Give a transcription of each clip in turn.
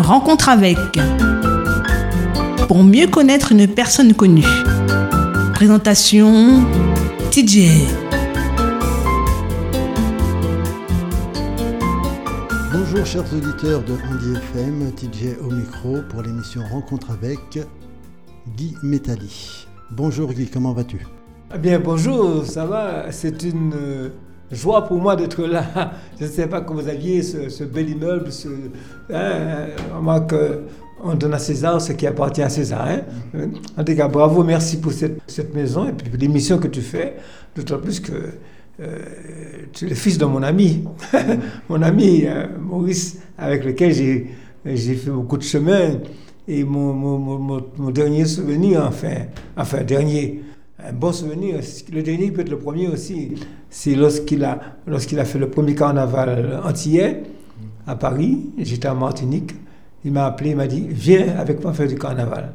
Rencontre avec. Pour mieux connaître une personne connue. Présentation TJ. Bonjour chers auditeurs de Andy FM, TJ au micro pour l'émission Rencontre avec Guy Métali. Bonjour Guy, comment vas-tu? Eh bien bonjour, ça va, c'est une euh, joie pour moi d'être là. Je ne sais pas que vous aviez ce, bel immeuble, ce, hein, que on donne à César ce qui appartient à César. Hein. En tout cas, bravo, merci pour cette, maison et puis l'émission que tu fais, d'autant plus que euh, tu es le fils de mon ami, mon ami euh, Maurice, avec lequel j'ai, fait beaucoup de chemin. Et mon, mon, dernier souvenir, enfin, enfin, dernier, un bon souvenir, le dernier peut être le premier aussi, c'est lorsqu'il a, lorsqu'il a fait le premier carnaval antillais à Paris, j'étais en Martinique, il m'a appelé, il m'a dit, viens avec moi faire du carnaval.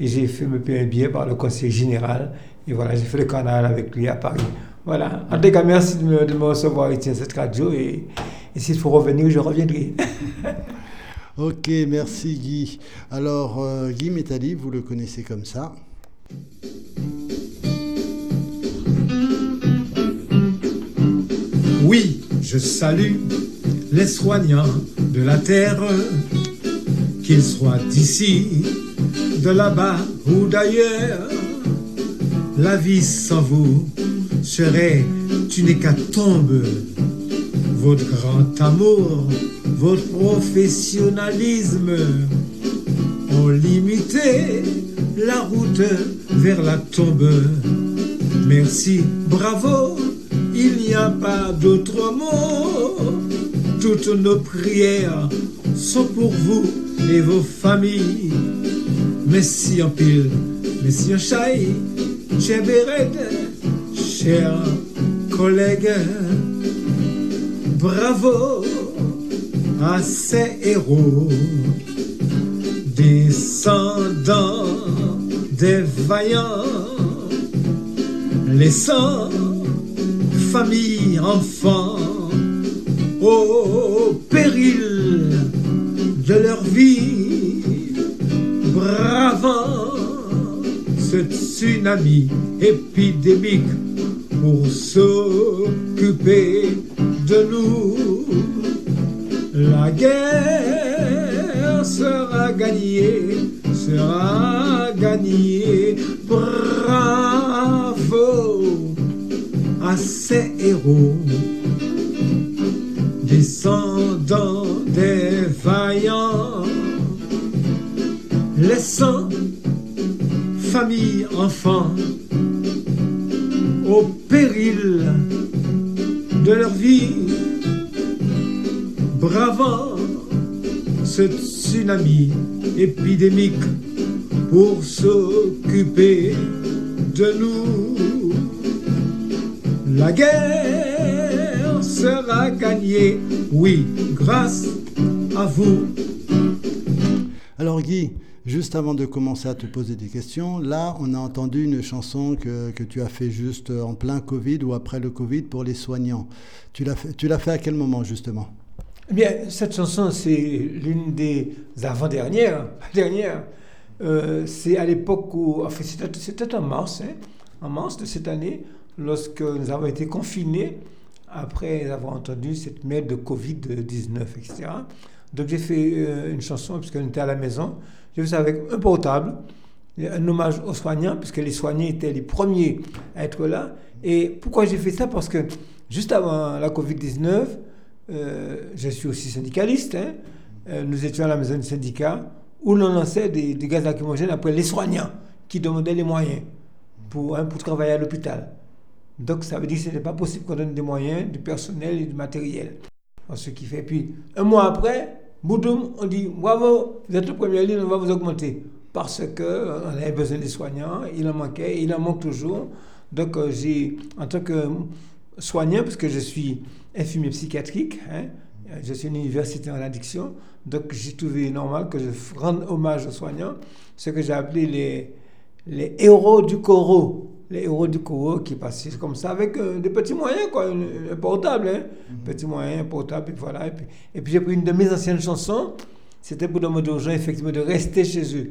Et j'ai fait me payer un billet par le conseil général, et voilà, j'ai fait le carnaval avec lui à Paris. Voilà. En tout cas, merci de me, de me recevoir cette radio, et, et s'il faut revenir, je reviendrai. Ok, merci Guy. Alors, euh, Guy Métali, vous le connaissez comme ça. Oui, je salue les soignants de la terre, qu'ils soient d'ici, de là-bas ou d'ailleurs. La vie sans vous serait une hécatombe. Votre grand amour, votre professionnalisme ont limité la route vers la tombe. Merci, bravo il n'y a pas d'autre mot. Toutes nos prières sont pour vous et vos familles. Messi en pile, Messi en chai, chers collègues, bravo à ces héros, descendants des vaillants, les sangs famille, enfants, au péril de leur vie, bravant ce tsunami épidémique pour s'occuper de nous. La guerre sera gagnée, sera gagnée, bravo ces héros, descendants des vaillants, laissant famille, enfants, au péril de leur vie, bravant ce tsunami épidémique pour s'occuper de nous. La guerre sera gagnée, oui, grâce à vous. Alors Guy, juste avant de commencer à te poser des questions, là on a entendu une chanson que, que tu as fait juste en plein Covid ou après le Covid pour les soignants. Tu l'as fait, tu l'as fait à quel moment justement? Eh bien, cette chanson, c'est l'une des avant-dernières. Dernière. Euh, c'est à l'époque où, enfin, c'était en mars, hein, en mars de cette année, lorsque nous avons été confinés après avoir entendu cette merde de Covid-19, etc. Donc j'ai fait euh, une chanson, puisqu'on était à la maison. J'ai fait ça avec un portable, un hommage aux soignants, puisque les soignants étaient les premiers à être là. Et pourquoi j'ai fait ça? Parce que juste avant la Covid-19, euh, je suis aussi syndicaliste. Hein, euh, nous étions à la maison du syndicat où l'on lançait des, gaz lacrymogènes après les soignants qui demandaient les moyens pour, hein, pour travailler à l'hôpital. Donc ça veut dire que ce n'est pas possible qu'on donne des moyens, du personnel et du matériel. Ce qui fait, puis un mois après, Boudoum, on dit bravo, vous êtes le premier ligne, on va vous augmenter. Parce qu'on euh, avait besoin des soignants, il en manquait, il en manque toujours. Donc euh, j'ai, en tant que soignant, parce que je suis infirmier psychiatrique, hein, je suis une université en addiction, donc j'ai trouvé normal que je rende hommage aux soignants, ce que j'ai appelé les, les héros du coro les héros du courant qui passaient comme ça avec euh, des petits moyens, quoi, un, portable, hein, mm -hmm. petits moyens, portable, et voilà. Et puis, et puis j'ai pris une de mes anciennes chansons c'était pour demander aux gens effectivement de rester chez eux.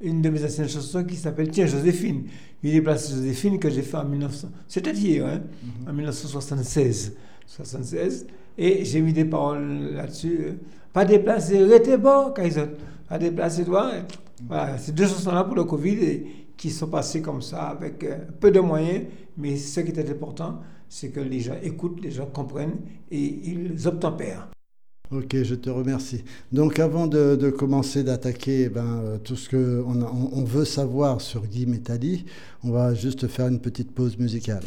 Une de mes anciennes chansons qui s'appelle Tiens Joséphine. Il est placé Joséphine que j'ai fait en 1900. C'était hier, hein, en 1976. 76. Et j'ai mis des paroles là-dessus. euh, Pas déplacer, restez bon, Kaiser. Pas déplacer, toi. Voilà, ces deux chansons-là pour le Covid et qui sont passées comme ça avec euh, peu de moyens. Mais ce qui est important, c'est que les gens écoutent, les gens comprennent et ils obtempèrent. Ok, je te remercie. Donc avant de, commencer d'attaquer eh ben, euh, tout ce qu'on on, on veut savoir sur Guy Métali, on va juste faire une petite pause musicale.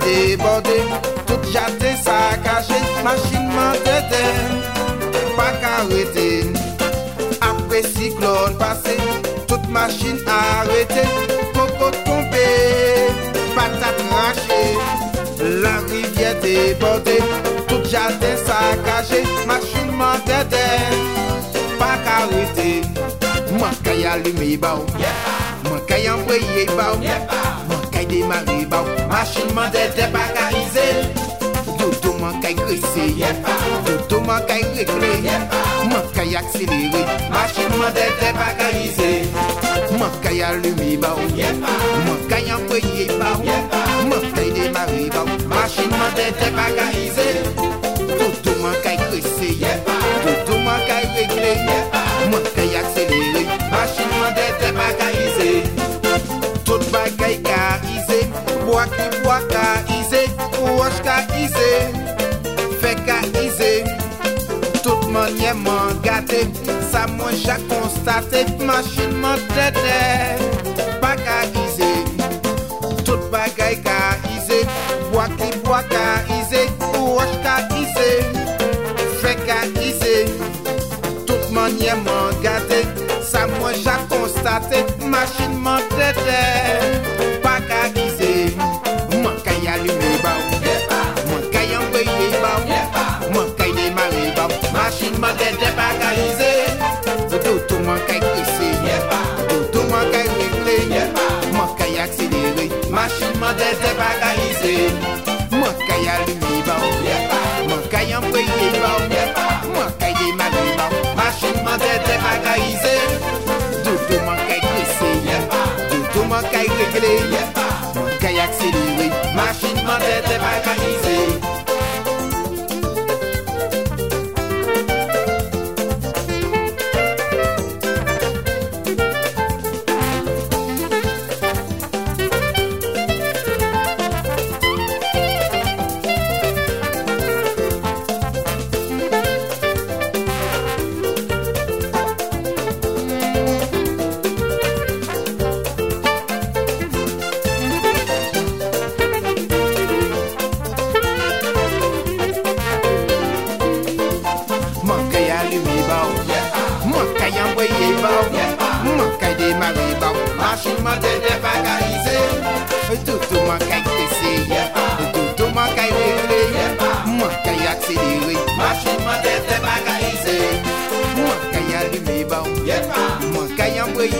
debode Tout jate sa kache Machin man tete Pa karete Apre siklon pase Tout machin arete Kokot pompe Patat rache La rivye debode Tout jate sa kache Machin man tete Pa karete Mwen kaya lume ba ou Mwen kaya mbreye ba ou kay demare baw Machin man de dep akarize Dodo man kay grese Dodo man kay rekle Man kay akselere Machin man de dep akarize Man kay alume baw Man kay employe baw Man kay demare baw Machin man de dep akarize Dodo man kay grese Dodo man kay rekle Wakibwa ka ize, wach ka ize, fe ka ize. Tout manye man gate, sa mwen jak konstate Manchin man tete, pa ka ize. Tout bagay ka ize, wakibwa ka ize, wach ka ize, fe ka ize. Tout manye man gate, sa mwen jak konstate Manchin man tete. dese bagayise Mwen kaya lumi ba ou Mwen kaya mpeye ba ou Mwen kaya mami ba ou Machin mwen dese bagayise Doutou mwen kaya kresi Doutou mwen kaya regle Mwen kaya akselere Machin mwen dese bagayise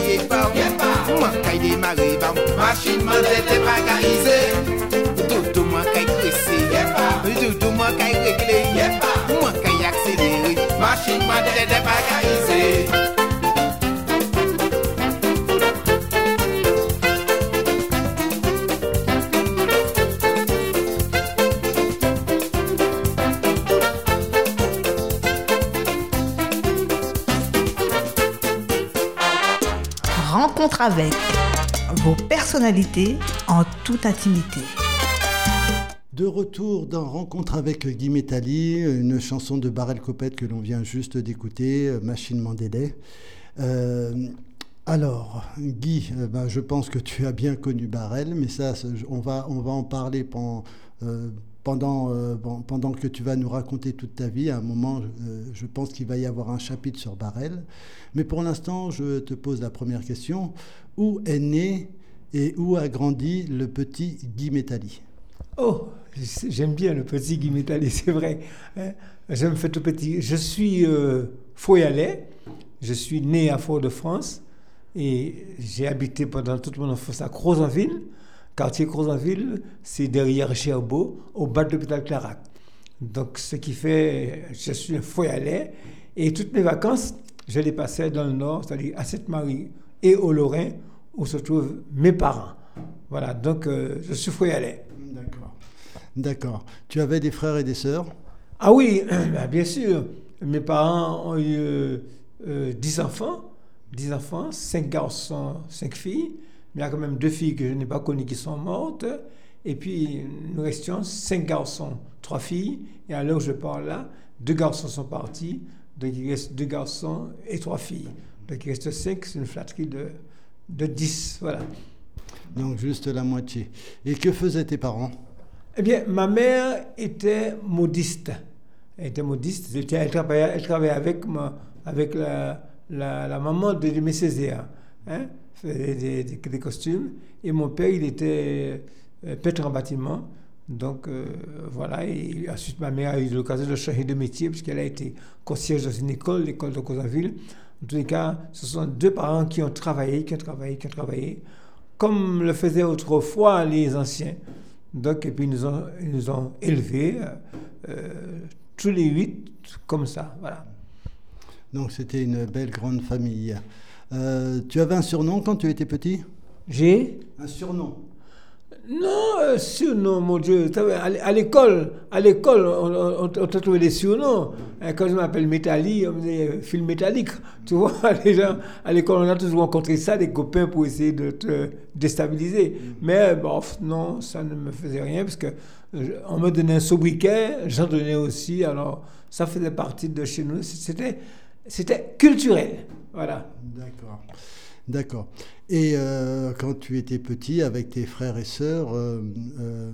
ye pa ou. Mwen kay demare ba ou. Machin man zete bagaize Dodo mwen kay kresi Dodo mwen kay regle Mwen kay akselere Machin man zete bagaize Avec vos personnalités en toute intimité. De retour dans Rencontre avec Guy Métali, une chanson de Barrel Copette que l'on vient juste d'écouter, Machine Mandélé. Euh, alors, Guy, euh, ben, je pense que tu as bien connu Barrel, mais ça, ça, on va, on va en parler pendant, euh, pendant, euh, pendant que tu vas nous raconter toute ta vie. À un moment, euh, je pense qu'il va y avoir un chapitre sur Barrel. Mais pour l'instant, je te pose la première question. Où est né et où a grandi le petit Guy Métali? Oh, j'aime bien le petit Guy Métalli, c'est vrai. hein. Je me fais tout petit. Je suis euh, Foyalais. Je suis né à Fort-de-France et j'ai habité pendant toute mon enfance à Crozonville. Quartier Crozonville, c'est derrière Cherbourg, au bas de l'hôpital Clarac. Donc, ce qui fait, je suis un Foyalais et toutes mes vacances, je les passais dans le nord, c'est-à-dire à Sainte-Marie et au Lorrain, où se trouvent mes parents. Voilà, donc euh, je suis Foyalais. D'accord. D'accord. Tu avais des frères et des sœurs? Ah oui, ben, bien sûr. Mes parents ont eu euh, euh, 10 enfants, 10 enfants, 5 garçons, 5 filles. Il y a quand même deux filles que je n'ai pas connues qui sont mortes. Et puis, nous restions 5 garçons, 3 filles. Et à l'heure où je parle là, deux garçons sont partis. Donc, il reste deux garçons et 3 filles. Donc, il reste 5, c'est une flatterie de, de 10. Voilà. Donc juste la moitié. Et que faisaient tes parents? Eh bien, ma mère était modiste. Elle était modiste. Elle, travaillait, elle travaillait avec, ma, avec la, la, la maman de Aimé Césaire. Hein, faisait des, costumes. Et mon père, il était euh, peintre en bâtiment. Donc euh, voilà, et ensuite ma mère a eu l'occasion de changer de métier puisqu'elle a été concierge dans une école, l'école de Cosaville. En tous les cas, ce sont deux parents qui ont travaillé, qui ont travaillé, qui ont travaillé, comme le faisaient autrefois les anciens. Donc, et puis ils nous ont, ils nous ont élevés, euh, tous les huit, comme ça. Voilà. Donc c'était une belle grande famille. Euh, tu avais un surnom quand tu étais petit? J'ai? Un surnom Non, euh, surnom, mon Dieu. À l'école, à l'école, on, on, on t'a trouvé des surnoms. Quand je m'appelle Métalli, on me dit film métallique. Tu vois, les gens, à l'école, on a toujours rencontré ça, des copains pour essayer de te déstabiliser. Mais bon, non, ça ne me faisait rien parce que on me donnait un sobriquet, j'en donnais aussi. Alors, ça faisait partie de chez nous. C'était, c'était culturel. Voilà. D'accord. D'accord. Et euh, quand tu étais petit avec tes frères et sœurs, euh, euh,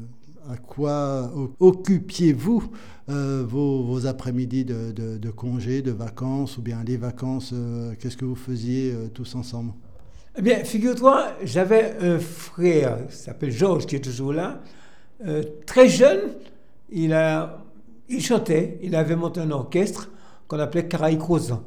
à quoi occupiez-vous vos, vos après-midi de, de, de congés, de vacances ou bien les vacances Qu'est-ce que vous faisiez tous ensemble? Eh bien, figure-toi, j'avais un frère qui s'appelle Georges qui est toujours là. Très jeune, il, a, il chantait, il avait monté un orchestre qu'on appelait Caraï Crozan,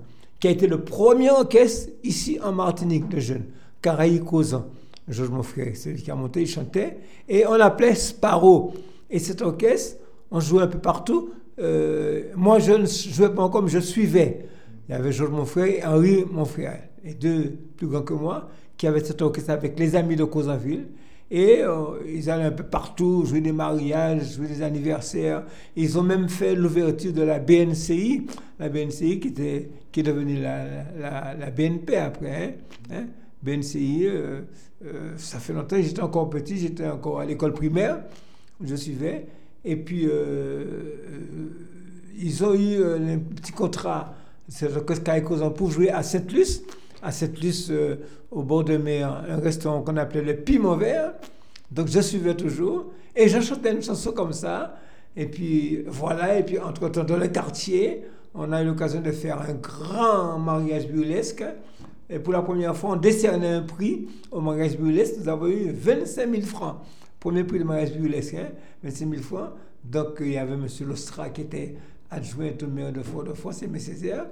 qui a été le premier orchestre ici en Martinique de jeunes. Caraï Crozan. Georges, mon frère, c'est lui qui a monté, il chantait. Et on l'appelait Sparrow. Et cet orchestre, on jouait un peu partout. Euh, moi, je ne jouais pas mais je suivais. Il y avait Georges, mon frère, et Henri, mon frère, et deux plus grands que moi, qui avaient cet orchestre avec les amis de Causanville. Et euh, ils allaient un peu partout, jouer des mariages, jouer des anniversaires. Ils ont même fait l'ouverture de la BNCI, la BNCI qui, était, qui est devenue la, la, BNP après. Hein, hein. BNCI, euh, euh, ça fait longtemps, j'étais encore petit, j'étais encore à l'école primaire, je suivais. Et puis, ils ont eu un petit contrat, c'est l'orchestre Caïcosan pour jouer à Sainte-Luce à cette luce euh, au bord de mer, un restaurant qu'on appelait le Piment Vert. Donc je suivais toujours et je chantais une chanson comme ça. Et puis voilà, et puis entre-temps dans le quartier, on a eu l'occasion de faire un grand mariage burlesque. Et pour la première fois, on décernait un prix au mariage burlesque. Nous avons eu 25 000 francs. Premier prix de mariage burlesque, hein, 25 000 francs. Donc il y avait M. Lostra qui était adjoint au maire de Fort-de-France, et M. Césaire.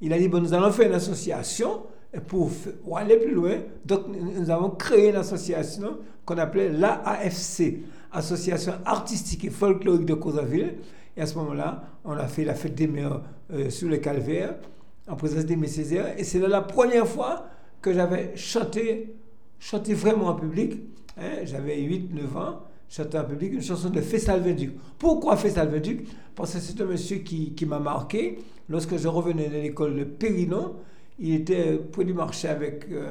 Il a dit, bon, nous allons faire une association pour, pour aller plus loin, donc nous avons créé une association qu'on appelait l'AAFC, Association artistique et folklorique de Causaville. Et à ce moment-là, on a fait la fête des mères euh, sur le calvaire, en présence des Césaire. Et c'est la première fois que j'avais chanté, chanté vraiment en public. Hein. j'avais 8-9 ans, chanté en public une chanson de Fessal Venduc. Pourquoi Fessal Venduc Parce que c'est un monsieur qui, m'a marqué. Lorsque je revenais de l'école de Périnon, il était près du marché avec euh,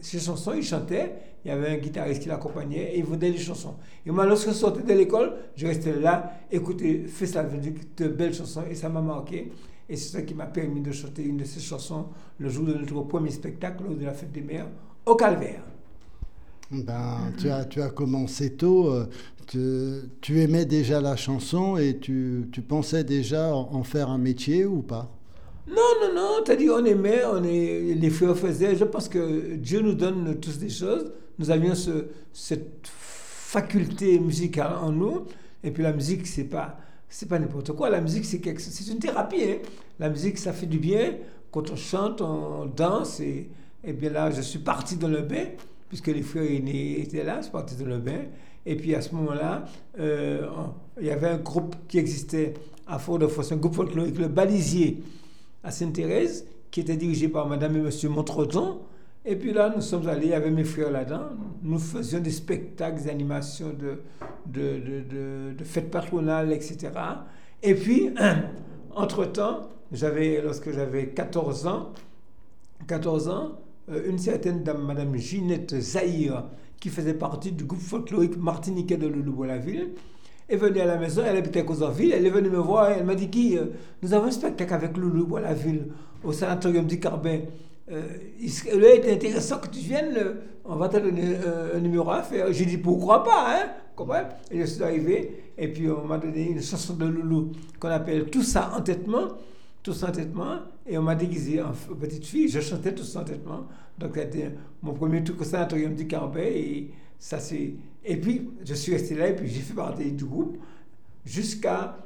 ses chansons, il chantait. Il y avait un guitariste qui l'accompagnait et il vendait des chansons. Et moi, lorsque je sortais de l'école, je restais là, écouter Venduc, de belles chansons, et ça m'a marqué. Et c'est ça qui m'a permis de chanter une de ces chansons le jour de notre premier spectacle, de la fête des mères, au Calvaire. Ben, tu, as, tu as commencé tôt, euh, tu, tu aimais déjà la chanson et tu, tu, pensais déjà en faire un métier ou pas? Non, non, non, tu as dit on aimait, on est, les frères faisaient, je pense que Dieu nous donne tous des choses, nous avions ce, cette faculté musicale en nous, et puis la musique, c'est pas c'est pas n'importe quoi. La musique, c'est une thérapie. Hein. La musique, ça fait du bien. Quand on chante, on danse. Et, et bien là, je suis parti dans le bain, puisque les frères aînés étaient là. Je suis parti dans le bain. Et puis à ce moment-là, euh, il y avait un groupe qui existait à Fort-de-France, un groupe folklorique, le Balisier, à Sainte-Thérèse, qui était dirigé par Madame et Monsieur Montredon. Et puis là, nous sommes allés avec mes frères là-dedans. Nous faisions des spectacles, des animations de, de, de, de, fêtes patronales, etc. Et puis, entre-temps, lorsque j'avais 14 ans, 14 ans, euh, une certaine dame, Madame Ginette Zahir, qui faisait partie du groupe folklorique martiniquais de Loulou la est venue à la maison, elle habitait à ville elle est venue me voir et elle m'a dit qui euh, nous avons un spectacle avec Loulou la ville au sanatorium du Carbet euh, il serait intéressant que tu viennes, euh, on va te donner euh, un, numéro à faire. J'ai dit pourquoi pas, hein, Et je suis arrivé, et puis on m'a donné une chanson de Loulou qu'on appelle Tout ça entêtement, Tout ça entêtement, et on m'a déguisé en petite fille, je chantais Tout ça entêtement. Donc c'était mon premier truc au sanatorium du Carbet, et ça c'est. Et puis je suis resté là, et puis j'ai fait partie du groupe jusqu'à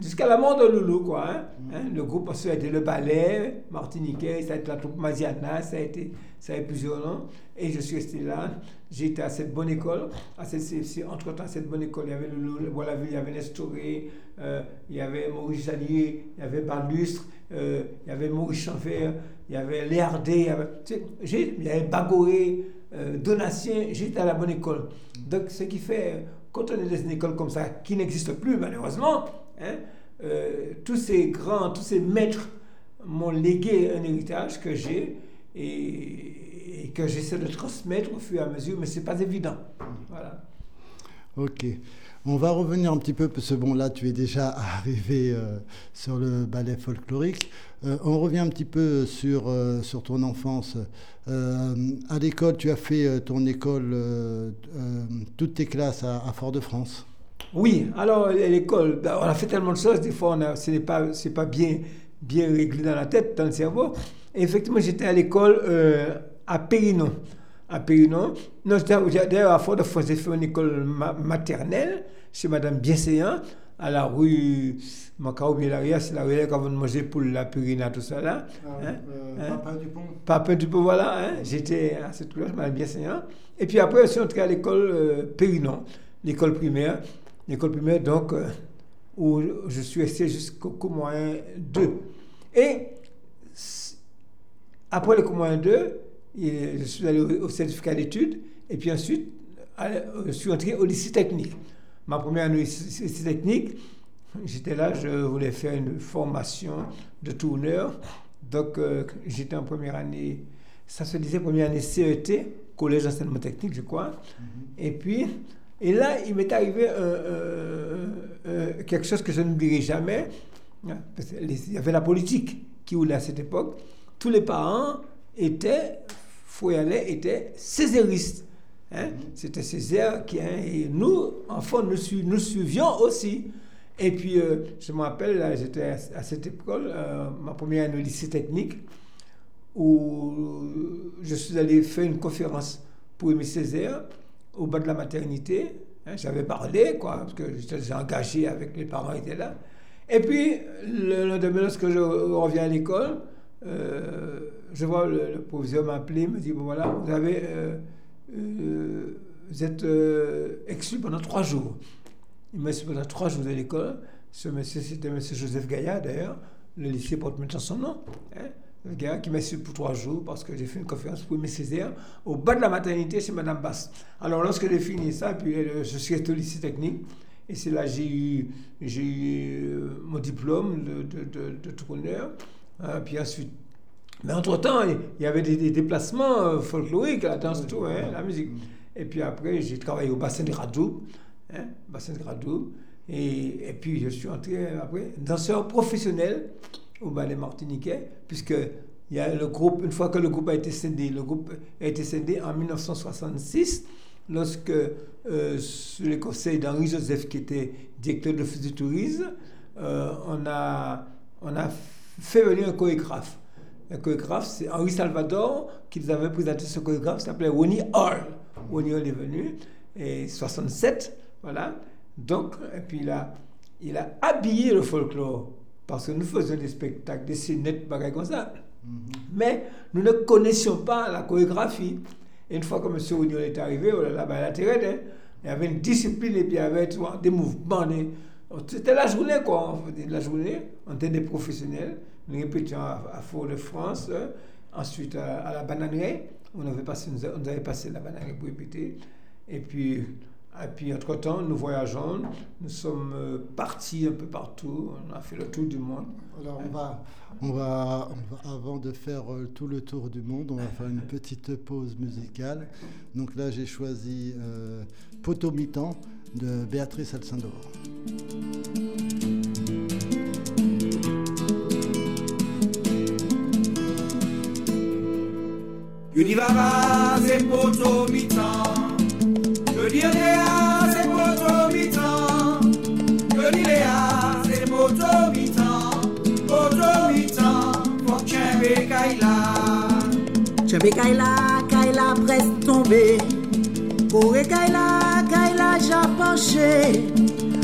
jusqu'à la mort de Loulou, quoi. Hein. Mm. Hein, le groupe, ensuite, a été le ballet martiniquais, ça a été la troupe Maziana, ça a été, ça a été plusieurs noms. Et je suis resté là. J'étais à cette bonne école. À cette, entre-temps, cette bonne école, il y avait Loulou, le il y avait Nestoré, euh, il y avait Maurice Allier, il y avait Balustre, euh, il y avait Maurice Chanfer, il y avait Léardé, il y avait, tu sais, il y avait euh, Donatien. J'étais à la bonne école. Donc, ce qui fait, quand on est dans une école comme ça, qui n'existe plus, malheureusement, Hein, euh, tous ces grands, tous ces maîtres m'ont légué un héritage que j'ai et, que j'essaie de transmettre au fur et à mesure, mais ce n'est pas évident. Voilà. Ok. On va revenir un petit peu, parce que bon, là, tu es déjà arrivé euh, sur le ballet folklorique. Euh, on revient un petit peu sur, sur ton enfance. à l'école, tu as fait ton école, toutes tes classes à Fort-de-France. Oui, alors l'école, ben, on a fait tellement de choses, des fois ce n'est pas, pas bien, bien réglé dans la tête, dans le cerveau. Et effectivement, j'étais à l'école euh, à Périnon. À Périnon. Non, d'ailleurs à Fort-de-France, j'ai fait une école maternelle chez Madame Bienséant, à la rue Macao Bielaria, c'est la rue quand on mangeait pour la Périna, tout ça là. Ah, hein? euh, hein? Papa Dupont. Papa Dupont, voilà. Hein? J'étais à cette classe, Madame Bienséant. Et puis après, je suis entré à l'école euh, Périnon, l'école primaire l'école primaire, donc, euh, où je suis resté jusqu'au moyen 2. Et après le cours moyen 2, je suis allé au, certificat d'études, et puis ensuite, je suis entré au lycée technique. Ma première année au lycée technique, j'étais là, je voulais faire une formation de tourneur. Donc, euh, j'étais en première année, ça se disait première année CET, collège d'enseignement technique, je crois. Mm-hmm. Et puis, et là, il m'est arrivé quelque chose que je n'oublierai jamais. il y avait la politique qui roulait à cette époque. Tous les parents étaient, aller, étaient césaristes. Hein? C'était Césaire qui, hein, et nous, enfants, nous, suivions aussi. Et puis, euh, je me rappelle, j'étais à, cette école, euh, ma première année au lycée technique, où je suis allé faire une conférence pour Aimé Césaire au bas de la maternité. Hein, j'avais parlé, quoi, parce que j'étais engagé avec les parents étaient là. Et puis, le lendemain, lorsque je reviens à l'école, euh, je vois le, le proviseur m'appeler, me dit bon voilà, vous avez, euh, euh, vous êtes exclu pendant trois jours. Il m'a exclu pendant trois jours de l'école. Ce monsieur, c'était monsieur Joseph Gaillard d'ailleurs. Le lycée porte maintenant son nom. Hein, Joseph Gaillard qui m'a exclu pour trois jours parce que j'ai fait une conférence pour mes Césaire au bas de la maternité chez Madame Basse. Alors lorsque j'ai fini ça, puis euh, je suis resté au lycée technique. Et c'est là que j'ai eu, euh, mon diplôme de, de, tourneur. Euh, puis ensuite, mais entre-temps, il y avait des, déplacements folkloriques, la danse, tout, hein, la musique. Et puis après, j'ai travaillé au bassin de Radou, hein, bassin de Radou. Et, et puis, je suis entré après danseur professionnel au ballet martiniquais, puisque il y a le groupe, une fois que le groupe a été scindé, le groupe a été scindé en 1966, lorsque, euh, sous les conseils d'Henri Joseph, qui était directeur de l'Office du tourisme, euh, on, a, on a fait venir un chorégraphe. Un chorégraphe, c'est Henri Salvador qui nous avait présenté ce chorégraphe, s'appelait Ronnie Hall. Ronnie Hall est venu, et 67, voilà. Donc, et puis il a habillé le folklore, parce que nous faisions des spectacles, des scénettes, bagages comme ça. Mais nous ne connaissions pas la chorégraphie. Et une fois que M. Oignon est arrivé, oh là là, ben, il a hein. il y avait une discipline et puis il y avait tu vois, des mouvements. des- C'était la journée, quoi. On faisait la journée, on était des professionnels. Nous répétions à, à Fort-de-France, euh, ensuite à, à la bananerie. On avait passé, nous, avait passé la bananerie pour répéter. Et puis, et puis entre-temps, nous voyageons. Nous sommes euh, partis un peu partout. On a fait le tour du monde. Alors on va, on va, on va- avant de faire euh, tout le tour du monde, on va faire une petite pause musicale. Donc là, j'ai choisi euh, Potomitan de Béatrice Alcindor. Univava c'est poto mitan Je dis Léa c'est poto mitan Je dis Léa c'est poto mitan Poto mitan Faut que tu kaila Tchembe Kaila, Kaila presque tombé. Corée Kaila, Kaila ja penché.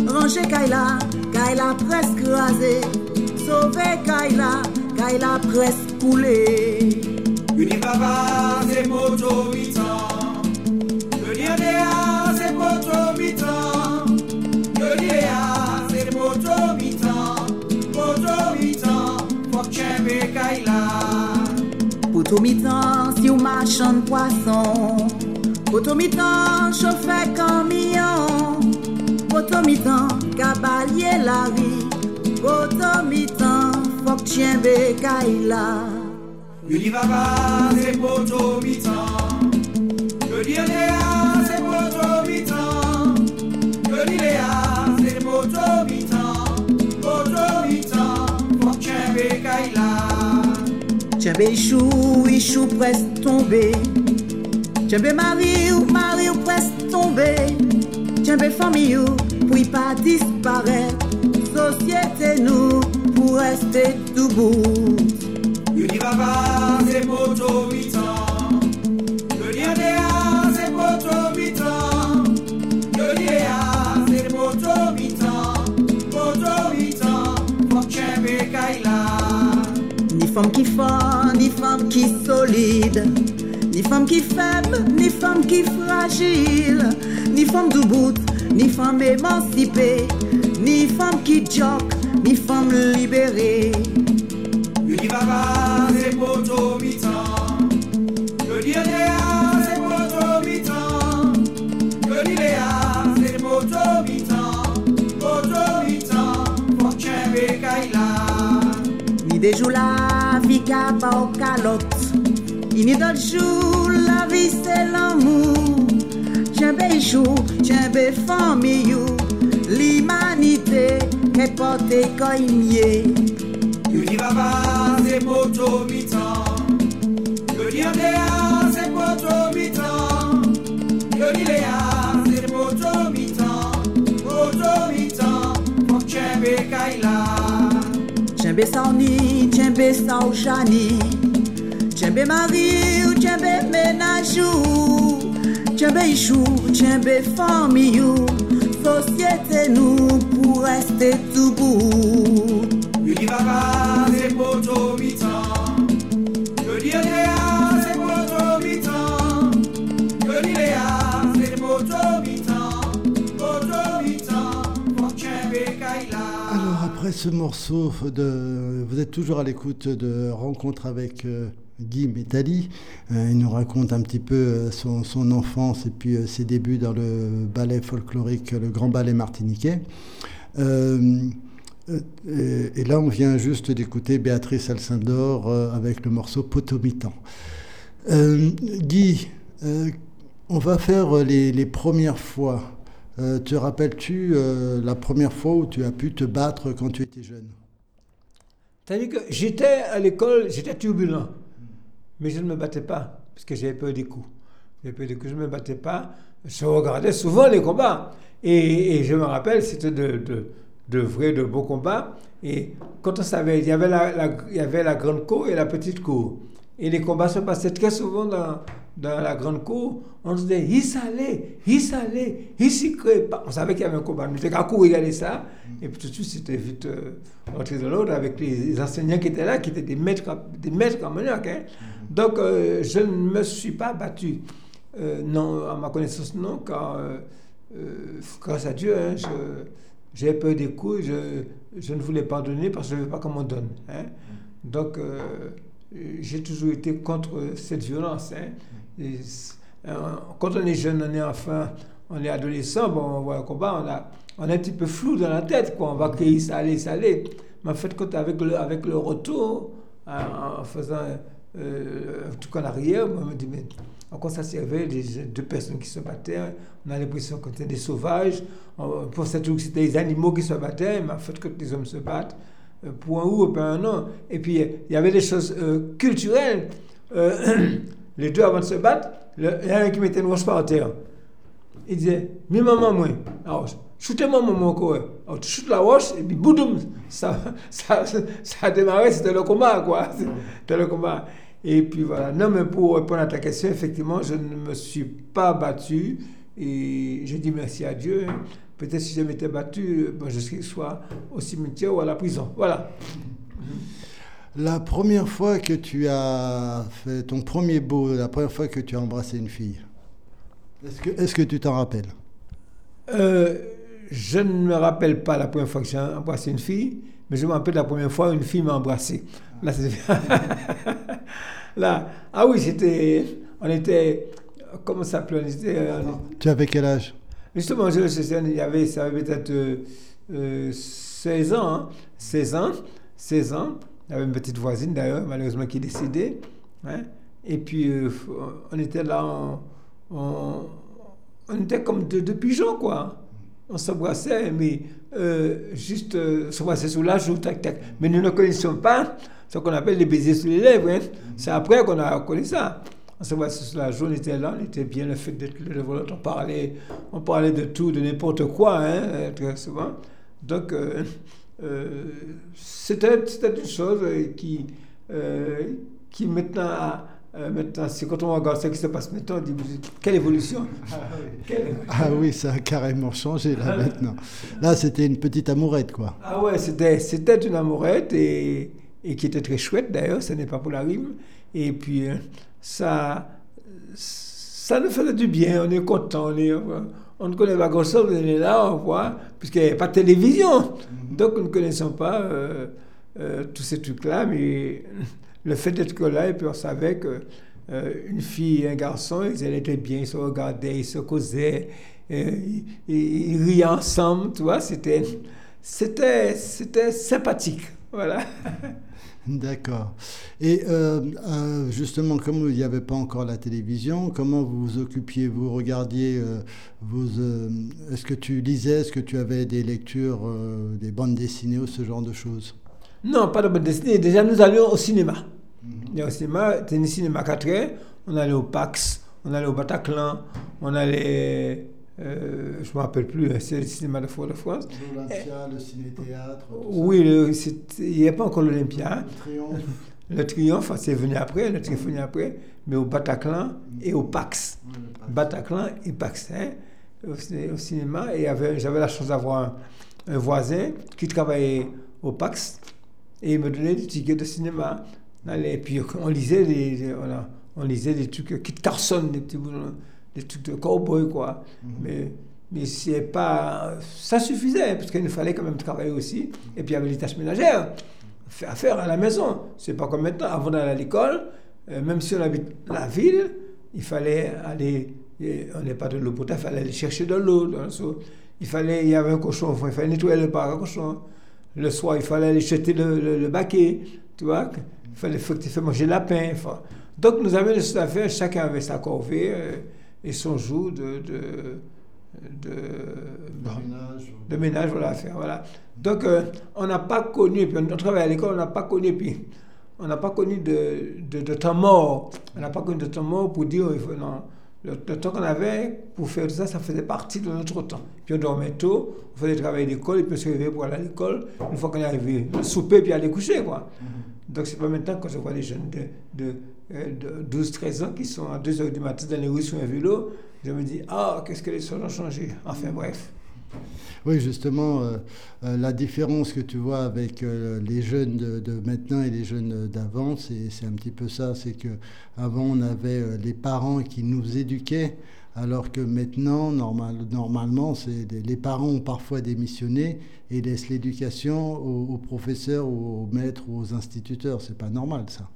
Ranger Kaila, Kaila presque rasé. Sauver Kaila, Kaila presque coulé. Univava c'est poto mitan Je bagay la Poto mitan si ou machan poason Poto mitan chofe kamion Poto mitan kabalye la vi Poto mitan fok chen begay la Yoli baba se poto mitan. Yoli ane a se poto mitan. Tchembe Ichou, Ichou presque tombé. Tchembe Marie ou Marie ou presque tombé. Tchembe famille ou y pas disparaître. Société nous pour rester debout. Qui solide. Ni femme qui faible, ni femme qui fragile. Ni femme debout, ni femme émancipée. Ni femme qui joque, ni femme libérée. Univava c'est mitan Je dis Léa c'est mitan Je dis Léa c'est poto mitan Poto mitan Faut que tu kaila Ni des jours la vie qu'a pas au calotte. Il ni d'autres jours la vie c'est l'amour. Tiens bé jour, tiens bé famille. L'humanité est portée comme Univava c'est poto mitan Je dis Léa c'est poto mitan Je dis Léa Djembe Sauni, Djembe Saoujani, Djembe Marie ou Djembe Ménajou, Djembe Ichou, Djembe famille ou, société nous pour rester tout bout. Ce morceau, de, vous êtes toujours à l'écoute de Rencontre avec euh, Guy Métali. Euh, il nous raconte un petit peu euh, son, son enfance et puis ses débuts dans le ballet folklorique, le Grand Ballet Martiniquais. Et, là, on vient juste d'écouter Béatrice Alcindor avec le morceau Potomitan. Guy, on va faire les, les premières fois. Euh, te rappelles-tu euh, la première fois où tu as pu te battre quand tu étais jeune? C'est-à-dire que j'étais à l'école, j'étais turbulent, mais je ne me battais pas, parce que j'avais peur des coups. J'avais peur des coups, je ne me battais pas. Je regardais souvent les combats. Et, je me rappelle, c'était de, vrais, de beaux combats. Et quand on savait, il y avait la grande cour et la petite cour. Et les combats se passaient très souvent dans, dans la grande cour, on se disait, il s'allait, il s'allait, il s'y crée On savait qu'il y avait un combat. On était qu'à courir regarder ça. Et puis tout de suite, c'était vite euh, entré dans l'ordre avec les, enseignants qui étaient là, qui étaient des maîtres, des maîtres comme hein. Donc, euh, je ne me suis pas battu. Euh, non, à ma connaissance, non, car grâce à Dieu, hein, j'ai peur des coups, je, je, ne voulais pas donner parce que je ne veux pas qu'on m'en donne. Hein. Donc, j'ai toujours été contre cette violence. Hein. Euh, quand on est jeune, on est enfant, on est adolescent, bon, on voit un combat, on, a, on est un petit peu flou dans la tête, quoi. on va crier ça allait, ça allait. Mais en fait, quand avec le, avec le retour, en, faisant euh, un truc en arrière, on me dit, mais en quoi ça servait des deux personnes qui se battaient? On a l'impression que c'était des sauvages. On pensait toujours que c'était des animaux qui se battaient, mais en fait, quand les hommes se battent, euh, pour un ou pour un an. Et puis, il y avait des choses culturelles. les deux avant de se battre, il y en a un qui mettait une roche par terre. Il disait, mi maman, moi. Alors, shootez-moi maman, quoi. Alors, tu shootes la roche, et puis boudoum, ça, ça, ça a démarré, c'était le combat, quoi. C'était le combat. Et puis voilà. Non, mais pour répondre à ta question, effectivement, je ne me suis pas battu. Et je dis merci à Dieu. Peut-être si je m'étais battu, je serais soit au cimetière ou à la prison. Voilà. La première fois que tu as fait ton premier beau, la première fois que tu as embrassé une fille, est-ce que, est que tu t'en rappelles? Euh, Je ne me rappelle pas la première fois que j'ai embrassé une fille, mais je me rappelle la première fois une fille m'a embrassé. Là, Là, ah oui, c'était. On était. Comment ça s'appelait? Euh, Tu avais quel âge? Justement, je, il y avait, ça avait peut-être 16 euh, ans. 16 hein, ans. 16 ans. Y avait une petite voisine d'ailleurs, malheureusement, qui est décédée. Hein. Et puis, euh, on était là, on, était comme deux, pigeons, quoi. On s'embrassait, mais euh, juste euh, s'embrasser sous la joue, tac, tac. Mais nous ne connaissions pas ce qu'on appelle les baisers sous les lèvres. Hein. C'est après qu'on a connu ça. On s'embrassait sous la joue, on était là, on était bien le fait d'être le on parlait, on parlait de tout, de n'importe quoi, hein, très souvent. Donc, euh, c'était une chose qui, euh, qui maintenant, euh, maintenant c'est quand on regarde ce qui se passe maintenant, on dit quelle évolution, ah, oui. ça a carrément changé là maintenant. Là, c'était une petite amourette, quoi. Ah ouais, c'était, c'était une amourette et, et qui était très chouette d'ailleurs, ce n'est pas pour la rime. Et puis, ça, ça nous faisait du bien, on est content, on est on ne connaît pas grand-chose, on est là, on voit, puisqu'il n'y avait pas de télévision. Mhm. Donc nous ne connaissons pas euh, euh, tous ces trucs-là, mais le fait d'être là, et puis on savait que euh, une fille et un garçon, ils étaient bien, ils se regardaient, ils se causaient, ils, ils, riaient ensemble, tu vois, c'était, c'était, c'était sympathique. Voilà. D'accord. Et euh, euh, justement, comme il n'y avait pas encore la télévision, comment vous vous occupiez? Vous regardiez euh, Est-ce que tu lisais? Est-ce que tu avais des lectures, des bandes dessinées ou ce genre de choses? Non, pas de bandes dessinées. Déjà, nous allions au cinéma. Mm Au cinéma, un cinéma 4 heures. On allait au Pax, on allait au Bataclan, on allait euh, je ne me rappelle plus, hein, c'est le cinéma de Fort-de-France. L'Olympia, le ciné-théâtre. Oui, il n'y a pas encore l'Olympia. Le Triomphe. Le Triomphe, c'est venu après, le Triomphe est venu après, mais au Bataclan et au Pax. Bataclan et Pax, hein, au, cinéma. Et j'avais la chance d'avoir un, voisin qui travaillait au Pax et il me donnait des tickets de cinéma. Et puis on lisait, des, on, lisait des trucs, Kit Carson, des petits des trucs de cowboy, quoi. Mhm. Mais Mais c'est pas, ça suffisait, parce qu'il nous fallait quand même travailler aussi. Et puis il y avait les tâches ménagères à faire à la maison. C'est pas comme maintenant, avant d'aller à l'école, euh, même si on habite la ville, il fallait aller, on n'est pas de l'eau potable, il fallait aller chercher de l'eau. Il fallait, il y avait un cochon, il fallait nettoyer le parc à cochon. Le soir, il fallait aller jeter le, le, baquet, tu vois. Il fallait faire manger le lapin. Donc nous avions des choses à faire, chacun avait sa corvée euh, et son jour de, de de, ménage, de ménage voilà, à faire. Voilà. Donc, euh, on n'a pas connu, puis on travaille à l'école, on n'a pas connu, puis on n'a pas connu de, de, de, temps mort. On n'a pas connu de temps mort pour dire, il faut, non, le, temps qu'on avait pour faire tout ça, ça faisait partie de notre temps. Puis on dormait tôt, on faisait travailler à l'école, et puis on se réveillait pour aller à l'école. Une fois qu'on est arrivé, souper, puis aller coucher, quoi. Mm-hmm. Donc, c'est pas maintenant que je vois des jeunes de 12-13 ans qui sont à 2 h du matin dans les rues sur un vélo je me dis, ah, qu'est-ce que les choses ont changé? Enfin bref. Oui, justement, euh, euh, la différence que tu vois avec euh, les jeunes de, maintenant et les jeunes d'avant, c'est un petit peu ça. C'est que avant on avait les parents qui nous éduquaient, alors que maintenant, normal, normalement, les parents ont parfois démissionné et laissent l'éducation aux, aux, professeurs, aux maîtres, aux instituteurs. C'est pas normal, ça.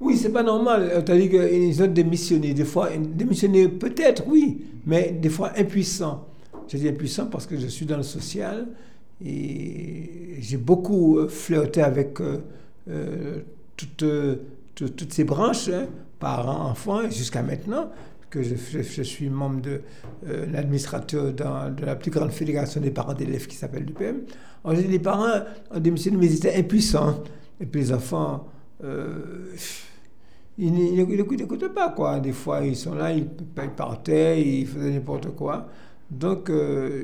Oui, c'est pas normal. Tu as dit qu'ils ont démissionné. Des fois, démissionné peut-être, oui, mais des fois impuissants. Je dis impuissant parce que je suis dans le social et j'ai beaucoup euh, flirté avec euh, euh, toutes, toutes, ces branches, hein, parents, enfants, jusqu'à maintenant, que je, suis membre de l'administrateur de la plus grande fédération des parents d'élèves qui s'appelle l'UPM. Les parents ont démissionné, mais ils étaient impuissants. Et puis les enfants ils n'écoutaient pas, quoi. Des fois, ils sont là, ils, partaient, ils faisaient n'importe quoi. Donc, euh,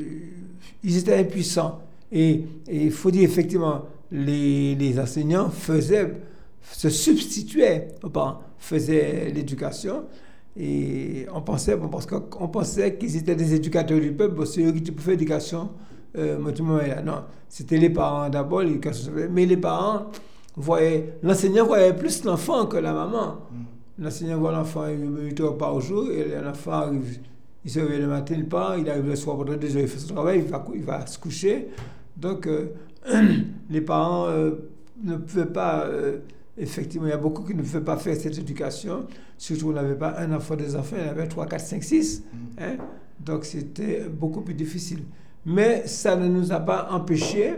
ils étaient impuissants. Et il faut dire, effectivement, les, enseignants faisaient, se substituaient aux parents, faisaient l'éducation. Et on pensait, bon, parce qu'on pensait qu'ils étaient des éducateurs du peuple, c'est eux qui faire l'éducation. Euh, non, c'était les parents d'abord. Mais les parents l'enseignant voyait plus l'enfant que la maman. Mm. L'enseignant voit l'enfant 8 heures par jour et l'enfant arrive, il se réveille le matin, il part, il arrive le soir pendant deux heures, il fait son travail, il va, il va se coucher. Donc, euh, les parents euh, ne pouvaient pas, euh, effectivement, il y a beaucoup qui ne pouvaient pas faire cette éducation. Surtout, on n'avait pas un enfant, des enfants, il y en avait 3, 4, 5, 6. Donc, c'était beaucoup plus difficile. Mais ça ne nous a pas empêché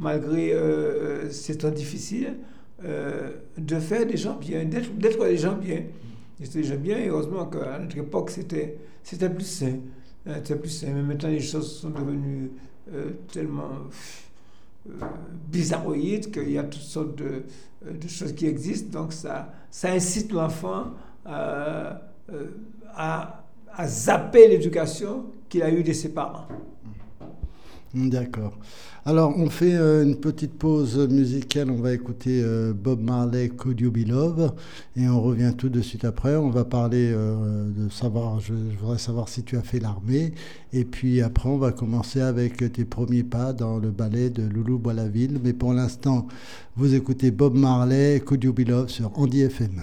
malgré euh, euh, ces temps difficiles, euh, de faire des gens bien, d'être des gens bien. C'était des gens bien, et heureusement qu'à notre époque, c'était plus sain. C'était plus sain. Mais maintenant, les choses sont devenues tellement bizarroïdes qu'il y a toutes sortes de, de, choses qui existent. Donc, ça, ça incite l'enfant à, à zapper l'éducation qu'il a eue de ses parents. D'accord. Alors, on fait euh, une petite pause musicale. On va écouter euh, Bob Marley, Could You Et on revient tout de suite après. On va parler euh, de savoir, je, voudrais savoir si tu as fait l'armée. Et puis après, on va commencer avec tes premiers pas dans le ballet de Loulou Boilaville. Mais pour l'instant, vous écoutez Bob Marley, Could You sur Andy FM.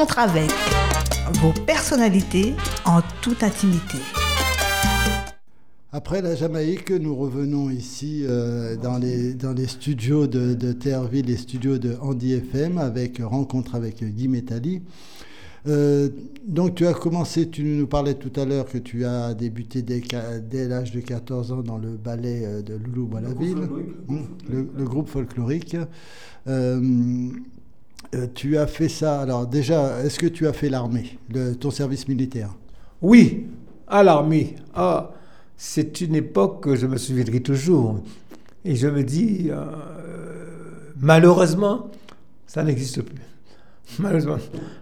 Rencontre avec vos personnalités en toute intimité. Après la Jamaïque, nous revenons ici euh, dans, les, dans les studios de, de Terreville, les studios de Andy FM, avec rencontre avec Guy Métali. Euh, donc tu as commencé, tu nous parlais tout à l'heure que tu as débuté dès, dès l'âge de 14 ans dans le ballet euh, de Loulou Boislaville, le, le, groupe folklorique. Euh, euh, tu as fait ça, alors déjà, est-ce que tu as fait l'armée, ton service militaire? Oui, à l'armée. Ah, c'est une époque que je me souviendrai toujours. Et je me dis, euh, malheureusement, ça n'existe plus. Malheureusement.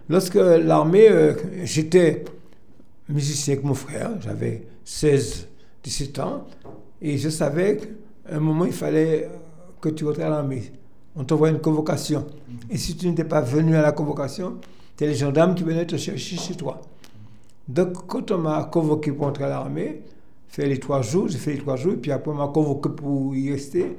Lorsque l'armée, euh, j'étais musicien avec mon frère, j'avais 16, 17 ans, et je savais qu'à un moment, il fallait que tu rentres à l'armée. On t'envoie une convocation. Et si tu n'étais pas venu à la convocation, c'était les gendarmes qui venaient te chercher chez toi. Donc, quand on m'a convoqué pour entrer à l'armée, fait les trois jours, j'ai fait les trois jours, et puis après on m'a convoqué pour y rester,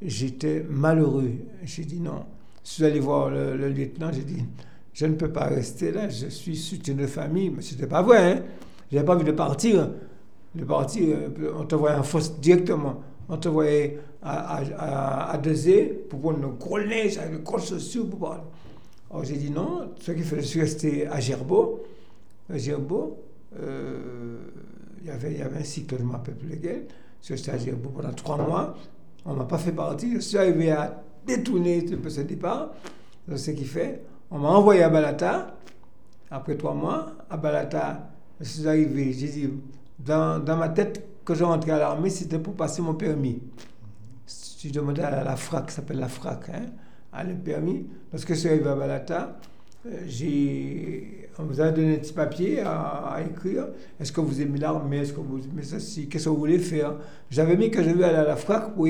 j'étais malheureux. J'ai dit non. Je suis allé voir le, lieutenant, j'ai dit, je ne peux pas rester là, je suis soutien de famille. Mais ce n'était pas vrai, hein. Je n'avais pas envie de partir. De partir, on te voyait en force directement. On te voyait à, à, à, Dezé pour prendre le gros neige avec le gros chaussures pour parler. Alors j'ai dit non, ce qui fait, je suis resté à Gerbeau. À Gerbeau, euh, il y avait, il y avait un cycle, je ne me rappelle plus lequel. Je suis resté à Gerbeau pendant trois mois. On ne m'a pas fait partir. Je suis arrivé à détourner ce départ. C'est ce qui fait. On m'a envoyé à Balata. Après trois mois, à Balata, je suis arrivé. J'ai dit, dans, dans, ma tête, que je rentrais à l'armée, c'était pour passer mon permis. Je demandais à la, FRAC, ça s'appelle la FRAC, hein, à le permis. Je suis arrivé à Balata, on vous a donné un petit papier à, à écrire. Est-ce que vous aimez l'armée Est-ce que vous aimez ceci Qu'est-ce que vous voulez faire J'avais mis que je vais aller à la FRAC pour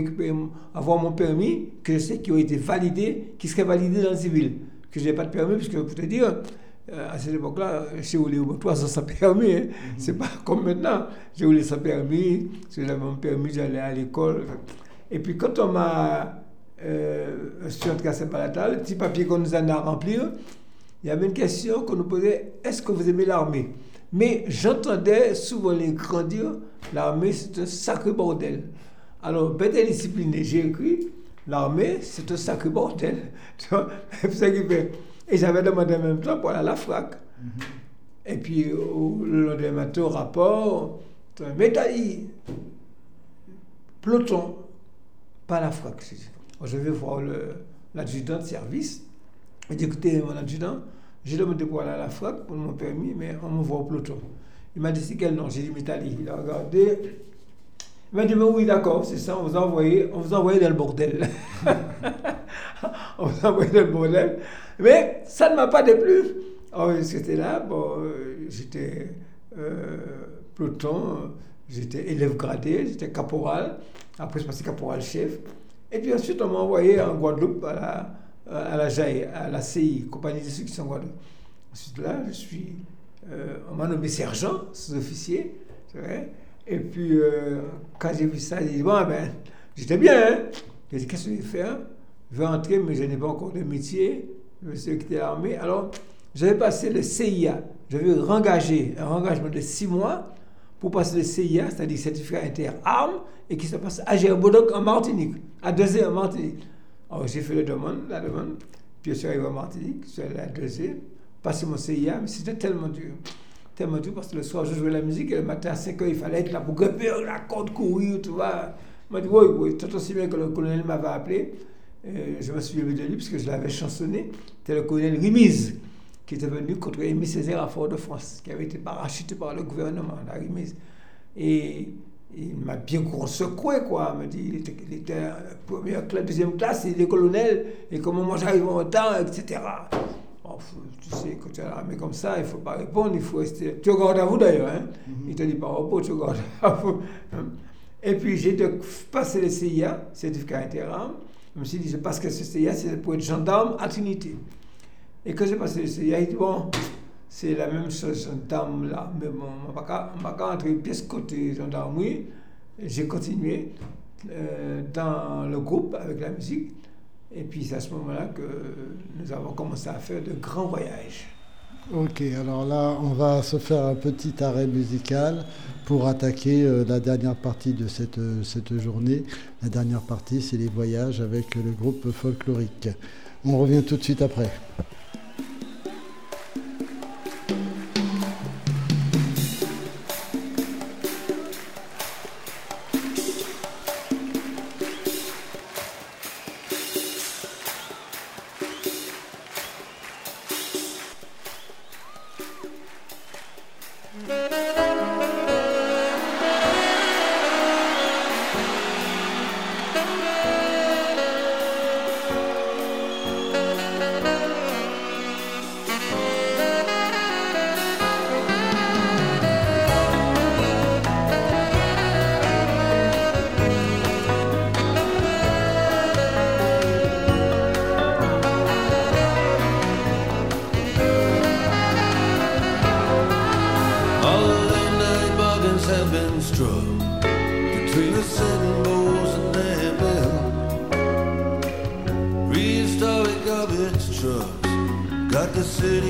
avoir mon permis, que je sais qui ont été validés, qui serait validé dans le civil. Que je n'ai pas de permis, puisque pour te dire, à cette époque-là, chez Oléo, toi, ça sans permis. Hein. Mm -hmm. C'est pas comme maintenant. J'ai roulé sans permis. Si j'avais mon permis, j'allais à l'école. Et puis quand on m'a. Euh, à Saint-Palata, le petit papier qu'on nous en a rempli, il y avait une question qu'on nous posait est-ce que vous aimez l'armée? Mais j'entendais souvent les grands dire l'armée, c'est un sacré bordel. Alors, et discipliné, j'ai écrit l'armée, c'est un sacré bordel. Et j'avais demandé en même temps pour aller à la FRAC. Mm -hmm. Et puis, au, le lendemain matin, au rapport, un médaille, peloton, pas la FRAC. Je vais voir l'adjudant de service. Il dit écoutez, mon adjudant, j'ai demandé pour aller à la FRAC pour mon permis, mais on m'envoie au peloton. Il m'a dit c'est quel nom? J'ai dit Métalli. Il a regardé. Il m'a dit mais oui, d'accord, c'est ça, on vous a envoyé, on vous a envoyé dans le bordel. on vous a envoyé dans le bordel. Mais ça ne m'a pas déplu. Alors, c'était là, bon, j'étais euh, peloton, j'étais élève gradé, j'étais caporal. Après, je passais caporal chef. Et puis ensuite, on m'a envoyé en Guadeloupe à la, à la JAI, à la CI, Compagnie des Instructions Guadeloupe. Ensuite, là, je suis. Euh, on m'a nommé sergent, sous-officier, vrai. Et puis, euh, quand j'ai vu ça, j'ai dit bon, ben, j'étais bien, hein. J'ai dit qu'est-ce que je vais faire? Je vais entrer, mais je n'ai pas encore de métier. Je vais quitter l'armée. Alors, j'avais passé le CIA. Je vais rengager un engagement de six mois pour passer le CIA, c'est-à-dire certificat inter-armes, et qui se passe à Gerbodoc en Martinique, à Dezé en Martinique. Alors j'ai fait la demande, la demande, puis je suis arrivé en Martinique, je suis allé à Dezé, passer mon CIA, mais c'était tellement dur. Tellement dur parce que le soir, je jouais la musique et le matin à 5 heures, il fallait être là pour grimper la corde, courir, tu vois. Il m'a dit, oui, oui, tout aussi bien que le colonel m'avait appelé. Euh, je me suis levé de lui parce que je l'avais chansonné. C'était le colonel Rimise qui était venu contre Aimé Césaire à Fort-de-France, qui avait été parachuté par le gouvernement, la Rimise. Et il m'a bien gros secoué, quoi. Il m'a dit, il était, il était première classe, deuxième classe, il est colonel, et comment moi j'arrive en retard, etc. Tu sais, quand tu es l'armée comme ça, il ne faut pas répondre, il faut rester. Tu regardes à vous d'ailleurs, hein. Mm -hmm. Il te dit pas repos, tu regardes à vous. Et puis j'ai passé le CIA, certificat intérim. Je me suis dit, je passe que ce CIA, c'est pour être gendarme à Trinité. Et quand j'ai passé? Il dit, bon, c'est la même chose, gendarme là, mais bon, on ne va pas entrer pièce côté gendarmerie. J'ai continué euh, dans le groupe avec la musique. Et puis c'est à ce moment-là que nous avons commencé à faire de grands voyages. Ok, alors là, on va se faire un petit arrêt musical pour attaquer euh, la dernière partie de cette, euh, cette journée. La dernière partie, c'est les voyages avec le groupe folklorique. On revient tout de suite après. Between the and bill. Prehistoric garbage trucks got the city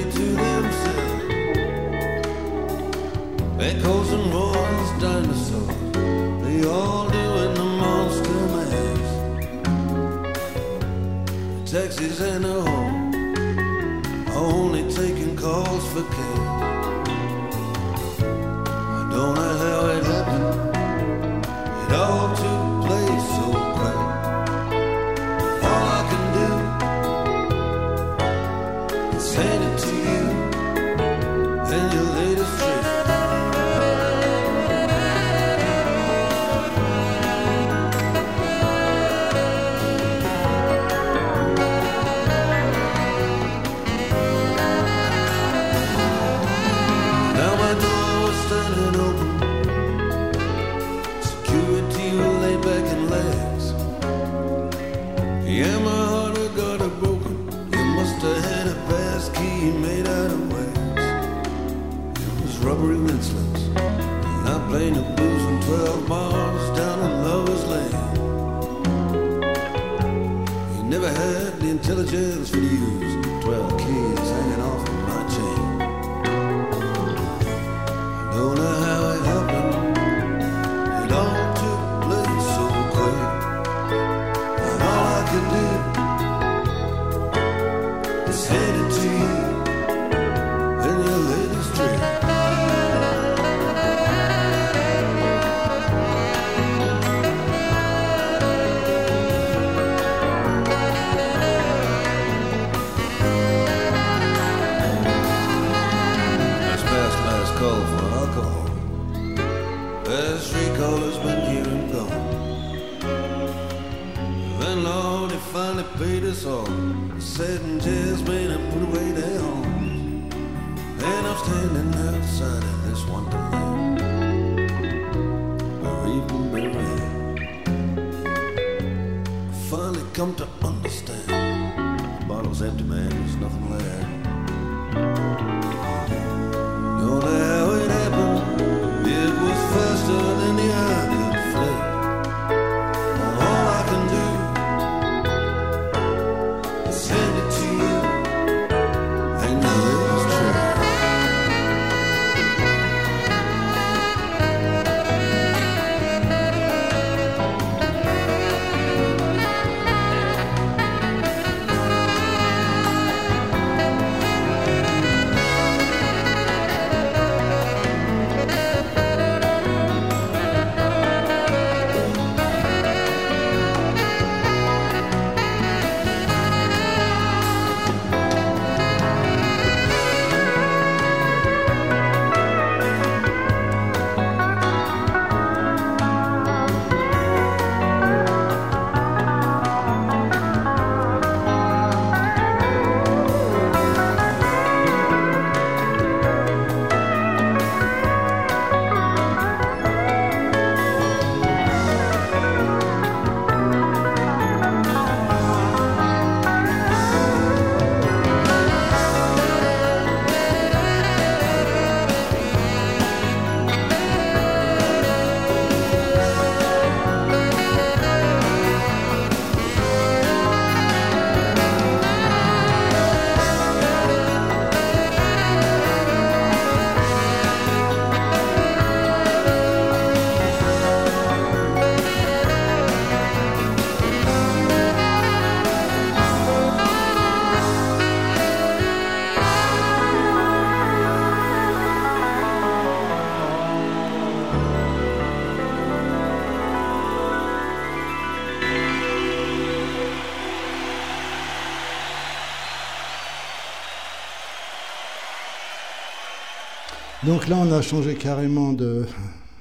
Donc là, on a changé carrément de,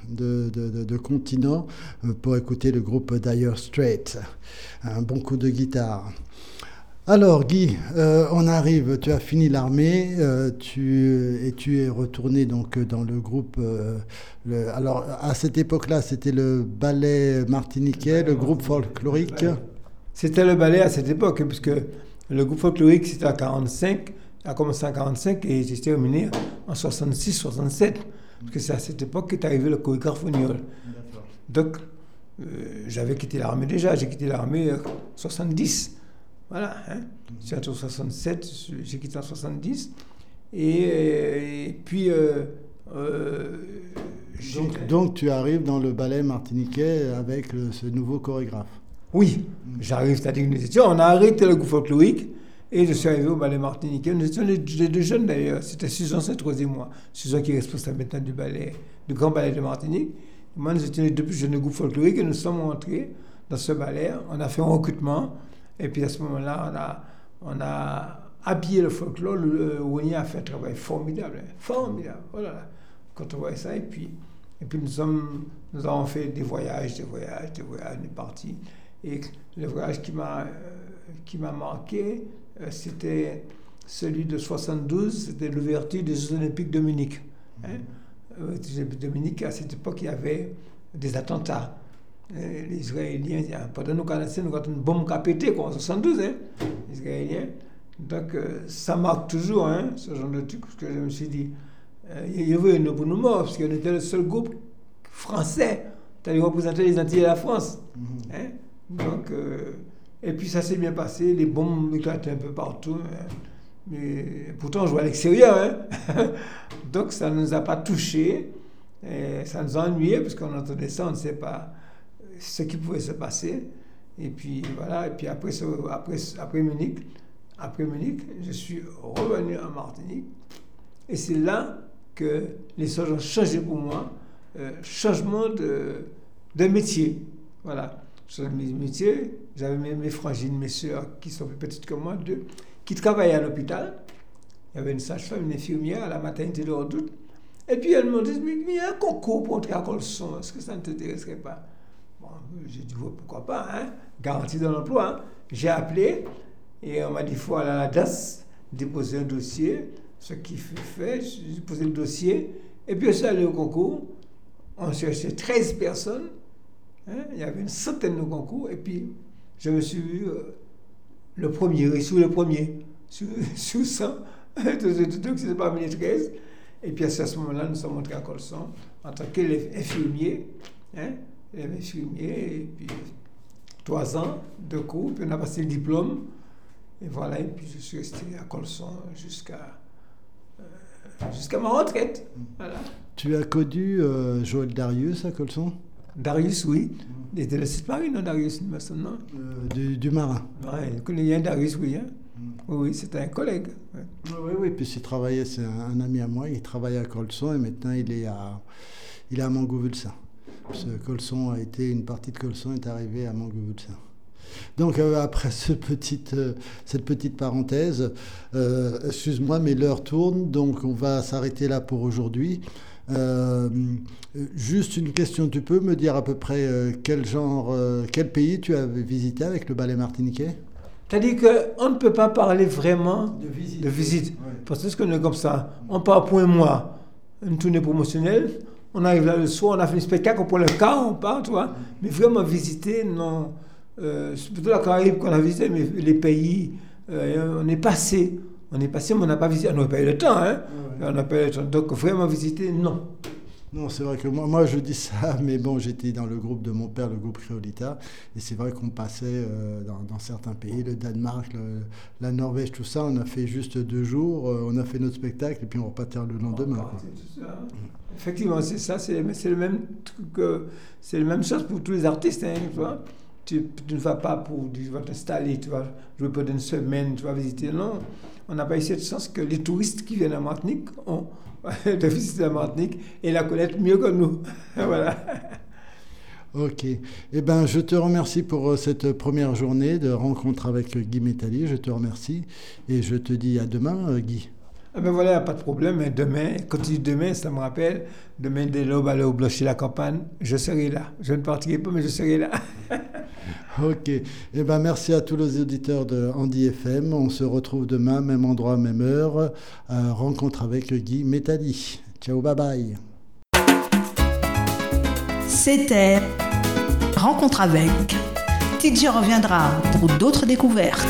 de, de- continent euh, pour écouter le groupe Dire Straits. Un bon coup de guitare. Alors Guy, euh, on arrive, tu as fini l'armée, euh, tu, et tu es retourné donc dans le groupe. alors à cette époque-là, c'était le ballet martiniquais, le groupe folklorique. C'était le ballet à cette époque, puisque le groupe folklorique, c'était en 45, a commencé en 45 et s'est terminé en 66-67. Parce que c'est à cette époque qu'est arrivé le chorégraphe. Donc, euh, j'avais quitté l'armée déjà, j'ai quitté l'armée en 70. Voilà, hein. C'est entre 67, j'ai quitté en 70. Et, euh, et puis, euh, euh, j'ai- Donc, donc, tu arrives dans le ballet martiniquais avec euh, ce nouveau chorégraphe. Oui, j'arrive, c'est-à-dire que nous étions, on a arrêté le groupe folklorique et je suis arrivé au ballet martiniquais. Nous étions les, deux jeunes d'ailleurs, c'était Susan Saint-Rose et moi. Susan qui est responsable maintenant du ballet, du grand ballet de Martinique. Moi, nous étions les deux plus jeunes du groupe folklorique et nous sommes entrés dans ce ballet. On a fait un recrutement et puis à ce moment-là, on a, habillé le folklore. Le, le Woni a fait un travail formidable, hein, formidable. Voilà, quand on voit ça et puis. Et puis nous, avons fait des voyages, des voyages, des voyages, on est partis. Et le voyage qui m'a euh, qui m'a marqué, c'était celui de 72, c'était l'ouverture des Jeux Olympiques de Munich. Hein. Euh, Les Jeux Olympiques de Munich, à cette époque, il y avait des attentats. Euh, les Israéliens, il y a- pendant nous connaissons, nous avons une bombe qui a pété quoi, en 72, hein, les Israéliens. Donc euh, ça marque toujours hein, ce genre de truc, parce que je me suis dit, euh, il y avait une pour nous morts, parce qu'on était le seul groupe français qui représentait les Antilles et la France. Hein? Donc, euh, et puis ça s'est bien passé, les bombes éclataient un peu partout. hein. Mais pourtant, on jouait à l'extérieur. hein. Donc, ça ne nous a pas touchés. Ça nous a ennuyés parce qu'on entendait ça, on ne sait pas ce qui pouvait se passer. Et puis voilà, et puis après, après, après Munich, après Munich, je suis revenu en Martinique. Et c'est là que les choses ont changé pour moi. Euh, changement de, de métier. Voilà. Changement de métier. J'avais mes, mes frangines, mes soeurs qui sont plus petites que moi, deux, qui travaillaient à l'hôpital. Il y avait une sage-femme, une infirmière à la maternité de Redoute. Et puis elle m'a dit, mais il y a un concours pour entrer à Colson, est-ce que ça ne t'intéresserait pas? Bon, j'ai dit, Ouais, pourquoi pas, hein? Garantie de l'emploi. hein. J'ai appelé et on m'a dit, il faut aller à la DAS, déposer un dossier. Ce qui fut fait, j'ai déposé le dossier. Et puis suis allé au concours. On cherchait 13 personnes. hein, Il y avait une centaine de concours. Et puis je me suis vu euh, le premier, sur le premier, sur, sur 100. Donc c'est parmi les 13. Et puis à ce moment-là, nous sommes montrés à Colson en tant qu'infirmier. Hein, infirmier, et puis trois ans de cours, puis on a passé le diplôme. Et voilà, et puis je suis resté à Colson jusqu'à euh, jusqu'à ma retraite. Voilà. Tu as connu euh, Joël Darius à Colson? Darius, oui. Il était le site Paris, non, Darius, il me semble, non? Euh, du, du marin. Ouais, je connais bien Darius, oui. hein. Oui, oui, c'était un collègue. ouais. Oui, oui, puis il travaillait, c'est un, un ami à moi, il travaillait à Colson et maintenant il est à, il est à Mangouvulsin. Parce que Colson a été, une partie de Colson est arrivée à Mangouvulsin. Donc euh, après ce petite, euh, cette petite parenthèse, euh, excuse-moi, mais l'heure tourne, donc on va s'arrêter là pour aujourd'hui. Euh, juste une question, tu peux me dire à peu près euh, quel genre, euh, quel pays tu as visité avec le ballet martiniquais? C'est-à-dire qu'on ne peut pas parler vraiment De visite. de visite. Parce que qu'on est comme ça. On part pour un mois, une tournée promotionnelle. On arrive là le soir, on a fait un spectacle, on prend le car, on part, tu vois. Mais vraiment visiter, non. Euh, c'est plutôt la Caraïbe qu'on a visité, mais les pays, euh, on est passé. On est passé, mais on n'a pas visité. On n'a pas eu le temps, hein. On n'a pas eu le temps. Donc vraiment visiter, non. Non, c'est vrai que moi, moi je dis ça, mais bon, j'étais dans le groupe de mon père, le groupe Créolita, et c'est vrai qu'on passait euh, dans, dans certains pays, le Danemark, le- la Norvège, tout ça, on a fait juste deux jours, euh, on a fait notre spectacle, et puis on repartait le lendemain. quoi. C'est tout ça. Effectivement, c'est ça, c'est c'est le même truc, euh, c'est la même chose pour tous les artistes, hein, tu vois. Tu, tu ne vas pas pour, tu vas t'installer, tu vas jouer pendant une semaine, tu vas visiter. Non, on n'a pas eu cette chance que les touristes qui viennent à Martinique ont de visiter la Martinique et la connaître mieux que nous. voilà. Ok. Eh ben, je te remercie pour euh, cette première journée de rencontre avec Guy Métalli. Je te remercie et je te dis à demain, euh, Guy. Ah ben voilà, pas de problème. Mais demain, quand tu dis demain, ça me rappelle, demain dès l'aube, aller au blocher la campagne, je serai là. Je ne partirai pas, mais je serai là. Ok. Eh ben, merci à tous les auditeurs de Andy FM. On se retrouve demain, même endroit, même heure. Euh, rencontre avec Guy Métalli. Ciao, bye bye. C'était Rencontre avec. TJ reviendra pour d'autres découvertes.